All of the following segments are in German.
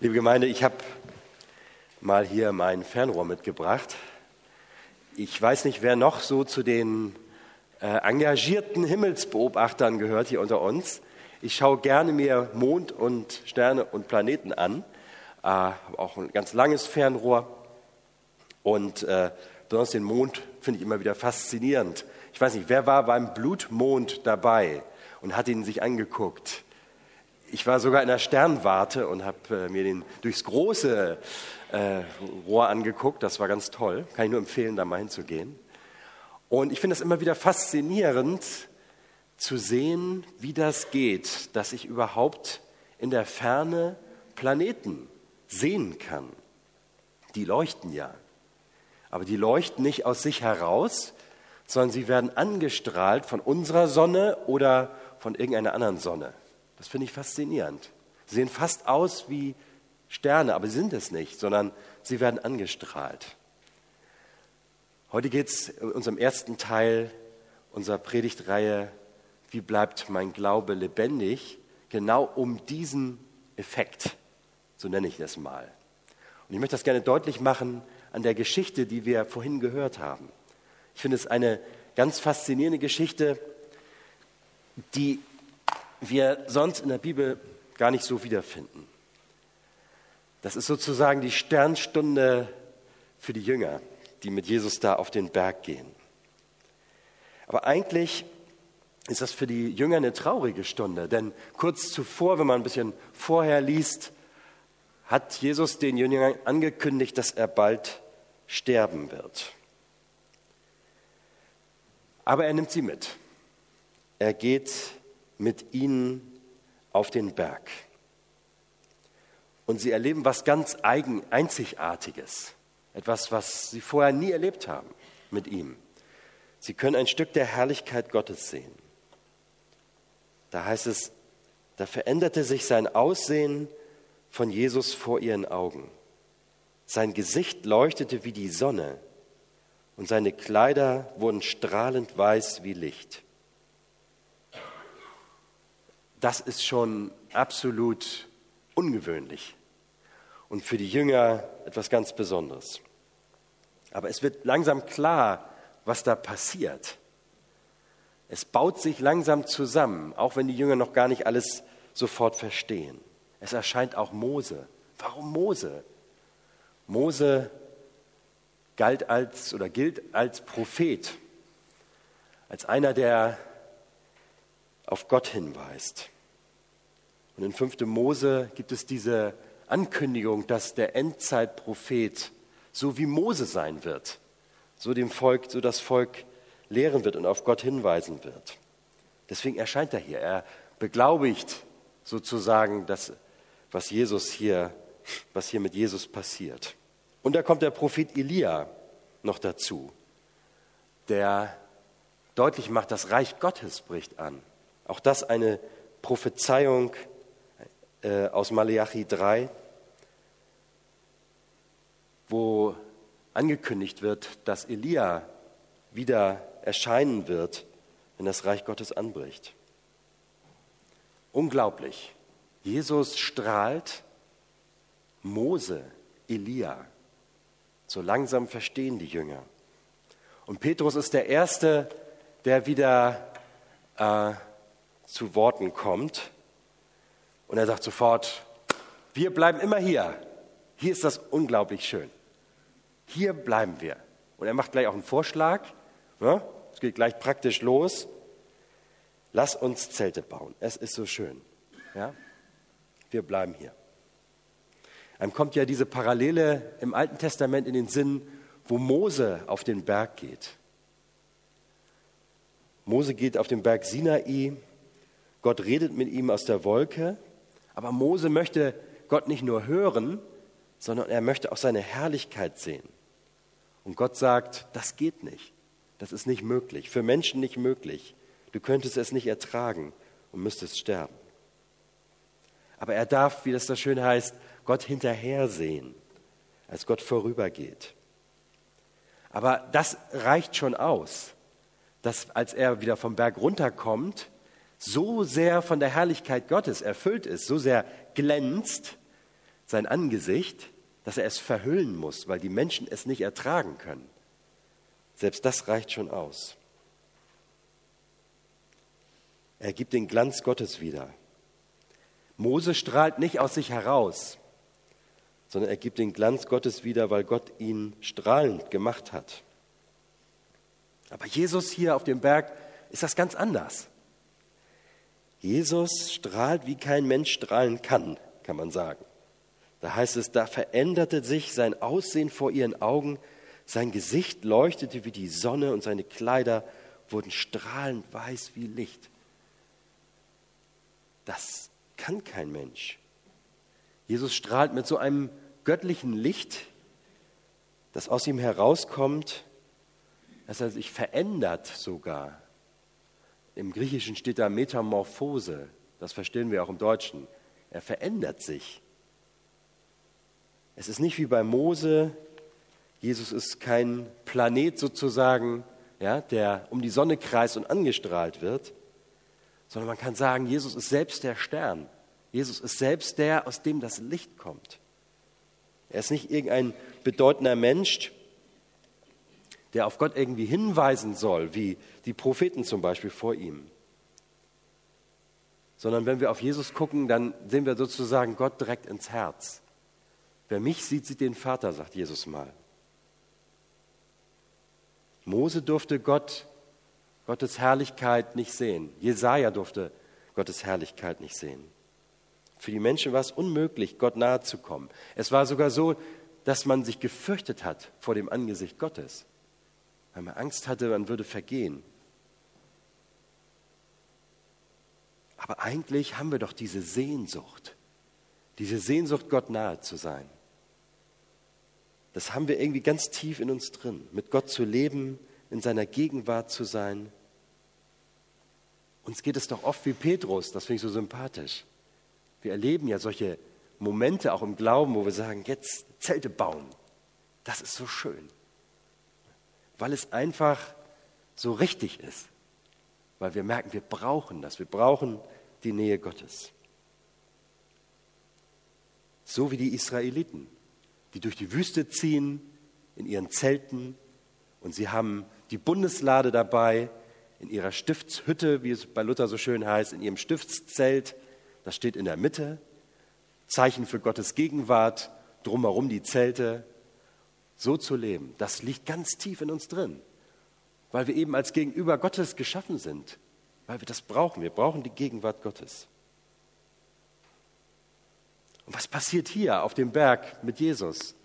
Liebe Gemeinde, ich habe mal hier mein Fernrohr mitgebracht. Ich weiß nicht, wer noch so zu den äh, engagierten Himmelsbeobachtern gehört hier unter uns. Ich schaue gerne mir Mond und Sterne und Planeten an, äh, habe auch ein ganz langes Fernrohr und äh, besonders den Mond finde ich immer wieder faszinierend. Ich weiß nicht, wer war beim Blutmond dabei und hat ihn sich angeguckt? Ich war sogar in der Sternwarte und habe äh, mir den durchs große äh, Rohr angeguckt. Das war ganz toll. Kann ich nur empfehlen, da mal hinzugehen. Und ich finde es immer wieder faszinierend zu sehen, wie das geht, dass ich überhaupt in der Ferne Planeten sehen kann. Die leuchten ja. Aber die leuchten nicht aus sich heraus, sondern sie werden angestrahlt von unserer Sonne oder von irgendeiner anderen Sonne. Das finde ich faszinierend. Sie sehen fast aus wie Sterne, aber sie sind es nicht, sondern sie werden angestrahlt. Heute geht es in unserem ersten Teil unserer Predigtreihe Wie bleibt mein Glaube lebendig? genau um diesen Effekt, so nenne ich das mal. Und ich möchte das gerne deutlich machen an der Geschichte, die wir vorhin gehört haben. Ich finde es eine ganz faszinierende Geschichte, die wir sonst in der Bibel gar nicht so wiederfinden. Das ist sozusagen die Sternstunde für die Jünger, die mit Jesus da auf den Berg gehen. Aber eigentlich ist das für die Jünger eine traurige Stunde, denn kurz zuvor, wenn man ein bisschen vorher liest, hat Jesus den Jüngern angekündigt, dass er bald sterben wird. Aber er nimmt sie mit. Er geht mit ihnen auf den Berg. Und sie erleben was ganz eigen, Einzigartiges. Etwas, was sie vorher nie erlebt haben mit ihm. Sie können ein Stück der Herrlichkeit Gottes sehen. Da heißt es, da veränderte sich sein Aussehen von Jesus vor ihren Augen. Sein Gesicht leuchtete wie die Sonne und seine Kleider wurden strahlend weiß wie Licht das ist schon absolut ungewöhnlich und für die Jünger etwas ganz Besonderes. Aber es wird langsam klar, was da passiert. Es baut sich langsam zusammen, auch wenn die Jünger noch gar nicht alles sofort verstehen. Es erscheint auch Mose. Warum Mose? Mose galt als oder gilt als Prophet, als einer, der auf Gott hinweist. Und in 5. Mose gibt es diese Ankündigung, dass der Endzeitprophet so wie Mose sein wird, so dem Volk, so das Volk lehren wird und auf Gott hinweisen wird. Deswegen erscheint er hier. Er beglaubigt sozusagen das, was Jesus hier, was hier mit Jesus passiert. Und da kommt der Prophet Elia noch dazu, der deutlich macht, das Reich Gottes bricht an. Auch das eine Prophezeiung äh, aus Malachi 3, wo angekündigt wird, dass Elia wieder erscheinen wird, wenn das Reich Gottes anbricht. Unglaublich. Jesus strahlt, Mose, Elia. So langsam verstehen die Jünger. Und Petrus ist der Erste, der wieder äh, zu Worten kommt. Und er sagt sofort, wir bleiben immer hier. Hier ist das unglaublich schön. Hier bleiben wir. Und er macht gleich auch einen Vorschlag. Ne? Es geht gleich praktisch los. Lass uns Zelte bauen. Es ist so schön. Ja? Wir bleiben hier. Einem kommt ja diese Parallele im Alten Testament in den Sinn, wo Mose auf den Berg geht. Mose geht auf den Berg Sinai Gott redet mit ihm aus der Wolke, aber Mose möchte Gott nicht nur hören, sondern er möchte auch seine Herrlichkeit sehen. Und Gott sagt, das geht nicht. Das ist nicht möglich. Für Menschen nicht möglich. Du könntest es nicht ertragen und müsstest sterben. Aber er darf, wie das da schön heißt, Gott hinterher sehen, als Gott vorübergeht. Aber das reicht schon aus, dass als er wieder vom Berg runterkommt, so sehr von der Herrlichkeit Gottes erfüllt ist, so sehr glänzt, sein Angesicht, dass er es verhüllen muss, weil die Menschen es nicht ertragen können. Selbst das reicht schon aus. Er gibt den Glanz Gottes wieder. Mose strahlt nicht aus sich heraus, sondern er gibt den Glanz Gottes wieder, weil Gott ihn strahlend gemacht hat. Aber Jesus hier auf dem Berg ist das ganz anders. Jesus strahlt, wie kein Mensch strahlen kann, kann man sagen. Da heißt es, da veränderte sich sein Aussehen vor ihren Augen, sein Gesicht leuchtete wie die Sonne und seine Kleider wurden strahlend weiß wie Licht. Das kann kein Mensch. Jesus strahlt mit so einem göttlichen Licht, das aus ihm herauskommt, dass er sich verändert sogar. Im Griechischen steht da Metamorphose, das verstehen wir auch im Deutschen. Er verändert sich. Es ist nicht wie bei Mose, Jesus ist kein Planet sozusagen, ja, der um die Sonne kreist und angestrahlt wird, sondern man kann sagen, Jesus ist selbst der Stern. Jesus ist selbst der, aus dem das Licht kommt. Er ist nicht irgendein bedeutender Mensch, der auf Gott irgendwie hinweisen soll, wie die Propheten zum Beispiel vor ihm. Sondern wenn wir auf Jesus gucken, dann sehen wir sozusagen Gott direkt ins Herz. Wer mich sieht, sieht den Vater, sagt Jesus mal. Mose durfte Gott, Gottes Herrlichkeit nicht sehen. Jesaja durfte Gottes Herrlichkeit nicht sehen. Für die Menschen war es unmöglich, Gott nahe zu kommen. Es war sogar so, dass man sich gefürchtet hat vor dem Angesicht Gottes, weil man Angst hatte, man würde vergehen. Aber eigentlich haben wir doch diese Sehnsucht, diese Sehnsucht, Gott nahe zu sein. Das haben wir irgendwie ganz tief in uns drin, mit Gott zu leben, in seiner Gegenwart zu sein. Uns geht es doch oft wie Petrus, das finde ich so sympathisch. Wir erleben ja solche Momente auch im Glauben, wo wir sagen, jetzt Zelte bauen. Das ist so schön. Weil es einfach so richtig ist. Weil wir merken, wir brauchen das. Wir brauchen die Nähe Gottes. So wie die Israeliten die durch die Wüste ziehen in ihren Zelten und sie haben die Bundeslade dabei in ihrer Stiftshütte, wie es bei Luther so schön heißt, in ihrem Stiftszelt. Das steht in der Mitte. Zeichen für Gottes Gegenwart, drumherum die Zelte. So zu leben, das liegt ganz tief in uns drin, weil wir eben als Gegenüber Gottes geschaffen sind, weil wir das brauchen. Wir brauchen die Gegenwart Gottes. Und was passiert hier auf dem Berg mit Jesus?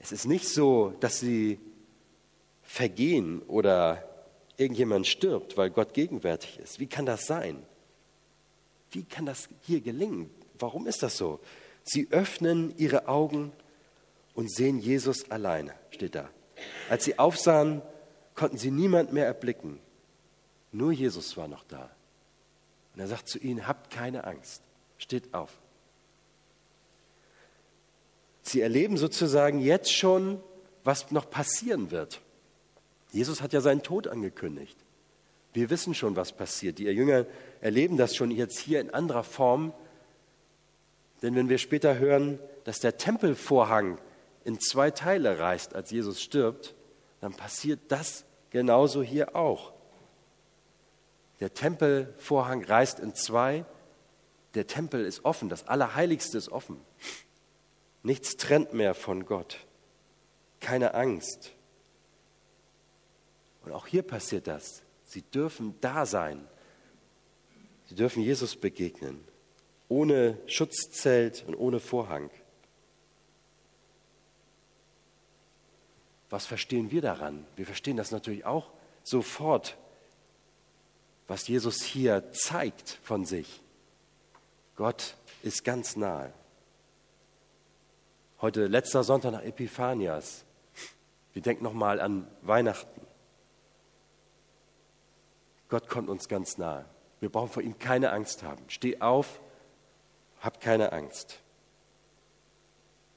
Es ist nicht so, dass sie vergehen oder irgendjemand stirbt, weil Gott gegenwärtig ist. Wie kann das sein? Wie kann das hier gelingen? Warum ist das so? Sie öffnen ihre Augen und sehen Jesus alleine, steht da. Als sie aufsahen, konnten sie niemand mehr erblicken. Nur Jesus war noch da. Und er sagt zu ihnen, habt keine Angst, steht auf. Sie erleben sozusagen jetzt schon, was noch passieren wird. Jesus hat ja seinen Tod angekündigt. Wir wissen schon, was passiert. Die Jünger erleben das schon jetzt hier in anderer Form. Denn wenn wir später hören, dass der Tempelvorhang in zwei Teile reißt, als Jesus stirbt, dann passiert das genauso hier auch. Der Tempelvorhang reißt in zwei. Der Tempel ist offen, das Allerheiligste ist offen. Nichts trennt mehr von Gott. Keine Angst. Und auch hier passiert das. Sie dürfen da sein. Sie dürfen Jesus begegnen. Ohne Schutzzelt und ohne Vorhang. Was verstehen wir daran? Wir verstehen das natürlich auch sofort was Jesus hier zeigt von sich. Gott ist ganz nahe. Heute letzter Sonntag nach Epiphanias. Wir denken nochmal an Weihnachten. Gott kommt uns ganz nahe. Wir brauchen vor ihm keine Angst haben. Steh auf, hab keine Angst.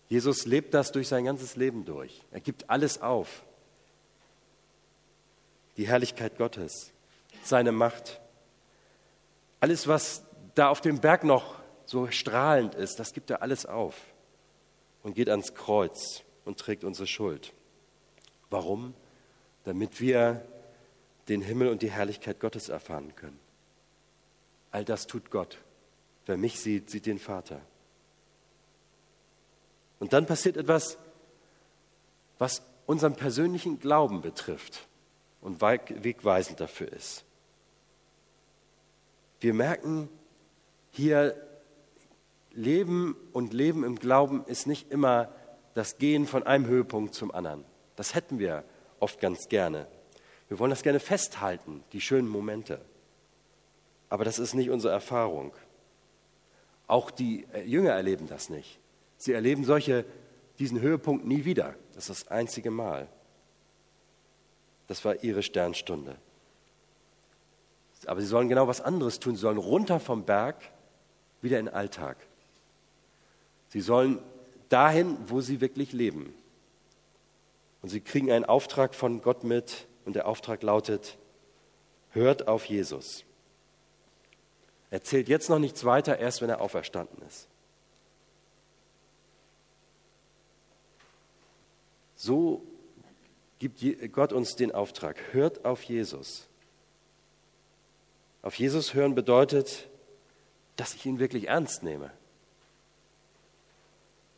Jesus lebt das durch sein ganzes Leben durch. Er gibt alles auf. Die Herrlichkeit Gottes, seine Macht. Alles, was da auf dem Berg noch so strahlend ist, das gibt er alles auf und geht ans Kreuz und trägt unsere Schuld. Warum? Damit wir den Himmel und die Herrlichkeit Gottes erfahren können. All das tut Gott. Wer mich sieht, sieht den Vater. Und dann passiert etwas, was unseren persönlichen Glauben betrifft und wegweisend dafür ist. Wir merken hier, Leben und Leben im Glauben ist nicht immer das Gehen von einem Höhepunkt zum anderen. Das hätten wir oft ganz gerne. Wir wollen das gerne festhalten, die schönen Momente. Aber das ist nicht unsere Erfahrung. Auch die äh, Jünger erleben das nicht. Sie erleben solche, diesen Höhepunkt nie wieder. Das ist das einzige Mal. Das war ihre Sternstunde. Aber sie sollen genau was anderes tun. Sie sollen runter vom Berg wieder in den Alltag. Sie sollen dahin, wo sie wirklich leben. Und sie kriegen einen Auftrag von Gott mit und der Auftrag lautet, hört auf Jesus. Erzählt jetzt noch nichts weiter, erst wenn er auferstanden ist. So gibt Gott uns den Auftrag, hört auf Jesus. Auf Jesus hören bedeutet, dass ich ihn wirklich ernst nehme.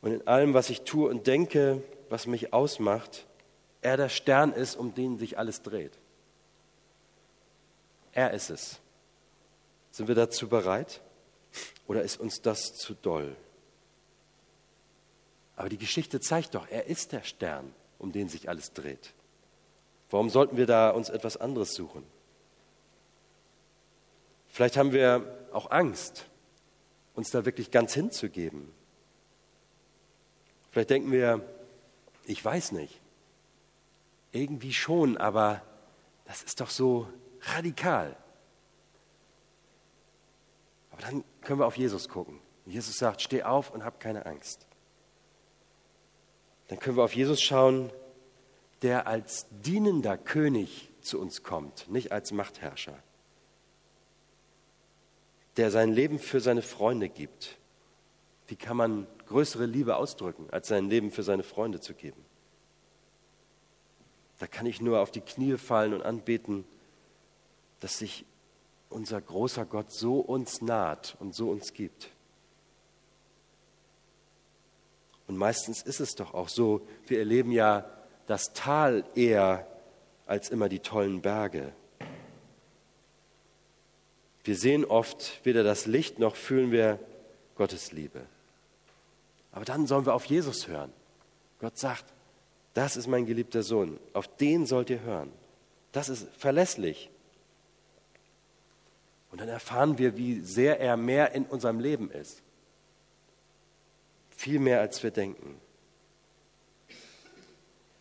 Und in allem, was ich tue und denke, was mich ausmacht, er der Stern ist, um den sich alles dreht. Er ist es. Sind wir dazu bereit? Oder ist uns das zu doll? Aber die Geschichte zeigt doch, er ist der Stern, um den sich alles dreht. Warum sollten wir da uns etwas anderes suchen? Vielleicht haben wir auch Angst, uns da wirklich ganz hinzugeben. Vielleicht denken wir, ich weiß nicht. Irgendwie schon, aber das ist doch so radikal. Aber dann können wir auf Jesus gucken. Jesus sagt, steh auf und hab keine Angst. Dann können wir auf Jesus schauen, der als dienender König zu uns kommt, nicht als Machtherrscher. Der sein Leben für seine Freunde gibt. Wie kann man größere Liebe ausdrücken, als sein Leben für seine Freunde zu geben? Da kann ich nur auf die Knie fallen und anbeten, dass sich unser großer Gott so uns naht und so uns gibt. Und meistens ist es doch auch so, wir erleben ja das Tal eher als immer die tollen Berge. Wir sehen oft weder das Licht noch fühlen wir Gottes Liebe. Aber dann sollen wir auf Jesus hören. Gott sagt, das ist mein geliebter Sohn. Auf den sollt ihr hören. Das ist verlässlich. Und dann erfahren wir, wie sehr er mehr in unserem Leben ist. Viel mehr, als wir denken.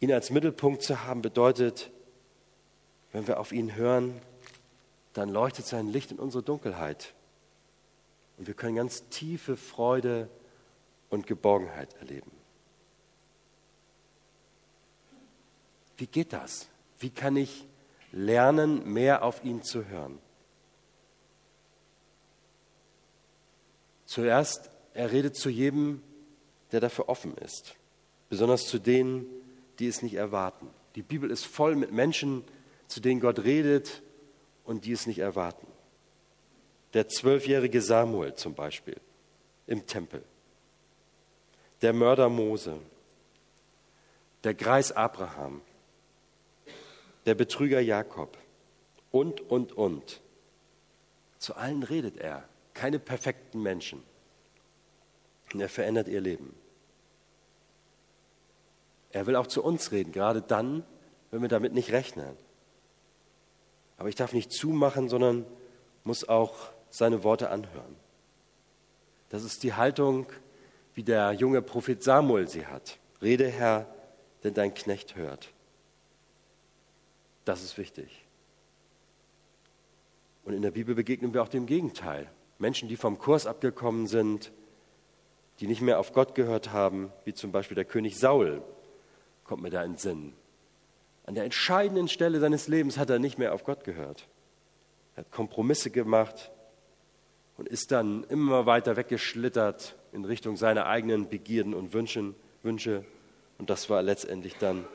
Ihn als Mittelpunkt zu haben bedeutet, wenn wir auf ihn hören, dann leuchtet sein Licht in unsere Dunkelheit. Und wir können ganz tiefe Freude und Geborgenheit erleben. Wie geht das? Wie kann ich lernen, mehr auf ihn zu hören? Zuerst, er redet zu jedem, der dafür offen ist, besonders zu denen, die es nicht erwarten. Die Bibel ist voll mit Menschen, zu denen Gott redet und die es nicht erwarten. Der zwölfjährige Samuel zum Beispiel im Tempel, der Mörder Mose, der Greis Abraham, der Betrüger Jakob und, und, und. Zu allen redet er, keine perfekten Menschen. Und er verändert ihr Leben. Er will auch zu uns reden, gerade dann, wenn wir damit nicht rechnen. Aber ich darf nicht zumachen, sondern muss auch seine Worte anhören. Das ist die Haltung, wie der junge Prophet Samuel sie hat. Rede, Herr, denn dein Knecht hört. Das ist wichtig. Und in der Bibel begegnen wir auch dem Gegenteil. Menschen, die vom Kurs abgekommen sind, die nicht mehr auf Gott gehört haben, wie zum Beispiel der König Saul, kommt mir da in den Sinn. An der entscheidenden Stelle seines Lebens hat er nicht mehr auf Gott gehört. Er hat Kompromisse gemacht und ist dann immer weiter weggeschlittert in Richtung seiner eigenen Begierden und Wünschen, Wünsche. Und das war letztendlich dann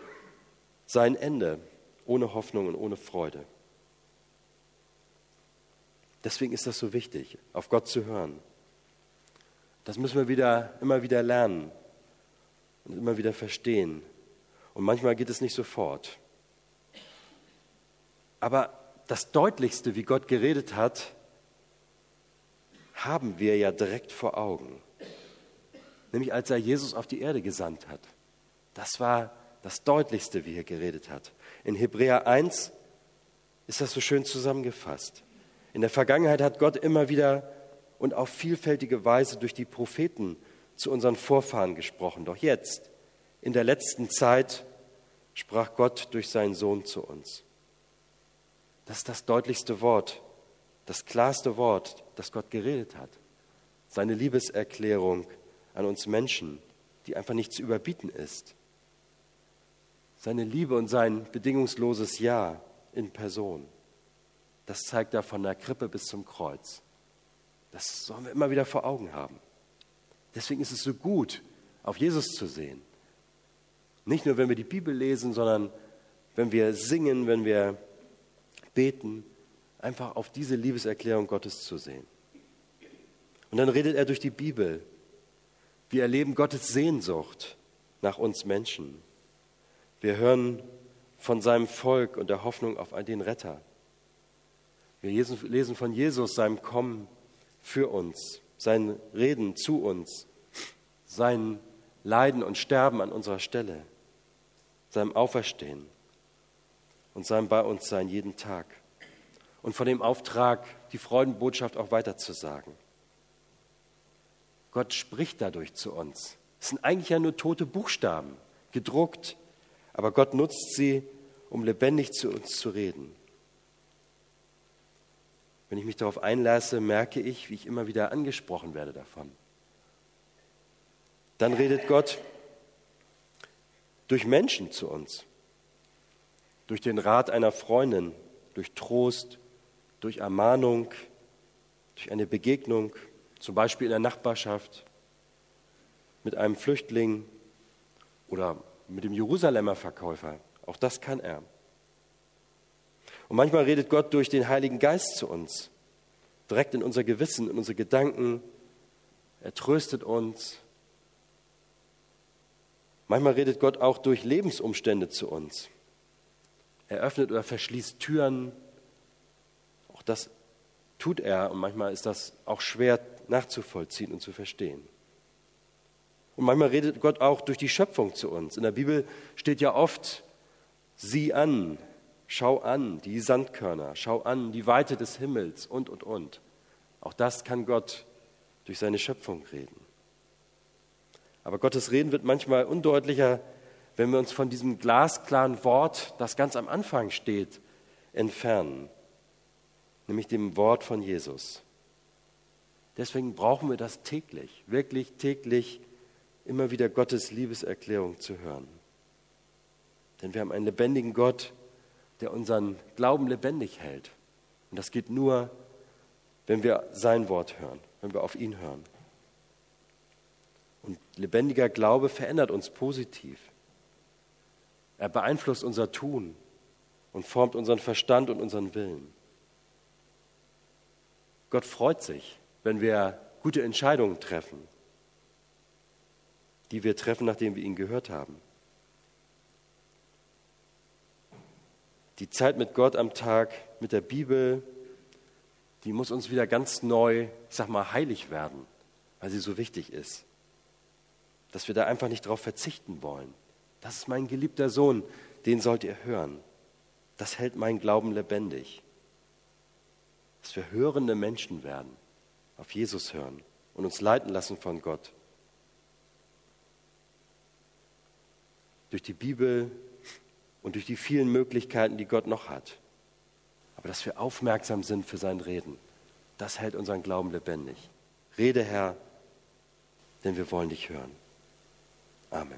sein Ende, ohne Hoffnung und ohne Freude. Deswegen ist das so wichtig, auf Gott zu hören. Das müssen wir wieder, immer wieder lernen und immer wieder verstehen. Und manchmal geht es nicht sofort. Aber das Deutlichste, wie Gott geredet hat, haben wir ja direkt vor Augen. Nämlich als er Jesus auf die Erde gesandt hat. Das war das Deutlichste, wie er geredet hat. In Hebräer 1 ist das so schön zusammengefasst. In der Vergangenheit hat Gott immer wieder und auf vielfältige Weise durch die Propheten zu unseren Vorfahren gesprochen. Doch jetzt, in der letzten Zeit, sprach Gott durch seinen Sohn zu uns. Das ist das deutlichste Wort, das klarste Wort, das Gott geredet hat. Seine Liebeserklärung an uns Menschen, die einfach nicht zu überbieten ist. Seine Liebe und sein bedingungsloses Ja in Person. Das zeigt er von der Krippe bis zum Kreuz. Das sollen wir immer wieder vor Augen haben. Deswegen ist es so gut, auf Jesus zu sehen. Nicht nur, wenn wir die Bibel lesen, sondern wenn wir singen, wenn wir beten, einfach auf diese Liebeserklärung Gottes zu sehen. Und dann redet er durch die Bibel. Wir erleben Gottes Sehnsucht nach uns Menschen. Wir hören von seinem Volk und der Hoffnung auf den Retter. Wir lesen von Jesus, seinem Kommen für uns, sein Reden zu uns, sein Leiden und Sterben an unserer Stelle, seinem Auferstehen und seinem Bei uns Sein jeden Tag und von dem Auftrag, die Freudenbotschaft auch weiterzusagen. Gott spricht dadurch zu uns. Es sind eigentlich ja nur tote Buchstaben, gedruckt, aber Gott nutzt sie, um lebendig zu uns zu reden. Wenn ich mich darauf einlasse, merke ich, wie ich immer wieder angesprochen werde davon. Dann redet Gott durch Menschen zu uns, durch den Rat einer Freundin, durch Trost, durch Ermahnung, durch eine Begegnung, zum Beispiel in der Nachbarschaft, mit einem Flüchtling oder mit dem Jerusalemer Verkäufer. Auch das kann er. Und manchmal redet Gott durch den Heiligen Geist zu uns, direkt in unser Gewissen, in unsere Gedanken. Er tröstet uns. Manchmal redet Gott auch durch Lebensumstände zu uns. Er öffnet oder verschließt Türen, das tut er und manchmal ist das auch schwer nachzuvollziehen und zu verstehen. Und manchmal redet Gott auch durch die Schöpfung zu uns. In der Bibel steht ja oft, sieh an, schau an, die Sandkörner, schau an, die Weite des Himmels und, und, und. Auch das kann Gott durch seine Schöpfung reden. Aber Gottes Reden wird manchmal undeutlicher, wenn wir uns von diesem glasklaren Wort, das ganz am Anfang steht, entfernen nämlich dem Wort von Jesus. Deswegen brauchen wir das täglich, wirklich täglich immer wieder Gottes Liebeserklärung zu hören. Denn wir haben einen lebendigen Gott, der unseren Glauben lebendig hält. Und das geht nur, wenn wir sein Wort hören, wenn wir auf ihn hören. Und lebendiger Glaube verändert uns positiv. Er beeinflusst unser Tun und formt unseren Verstand und unseren Willen. Gott freut sich, wenn wir gute Entscheidungen treffen, die wir treffen, nachdem wir ihn gehört haben. Die Zeit mit Gott am Tag, mit der Bibel, die muss uns wieder ganz neu, ich sag mal, heilig werden, weil sie so wichtig ist. Dass wir da einfach nicht drauf verzichten wollen. Das ist mein geliebter Sohn, den sollt ihr hören. Das hält meinen Glauben lebendig dass wir hörende Menschen werden, auf Jesus hören und uns leiten lassen von Gott. Durch die Bibel und durch die vielen Möglichkeiten, die Gott noch hat. Aber dass wir aufmerksam sind für sein Reden, das hält unseren Glauben lebendig. Rede, Herr, denn wir wollen dich hören. Amen.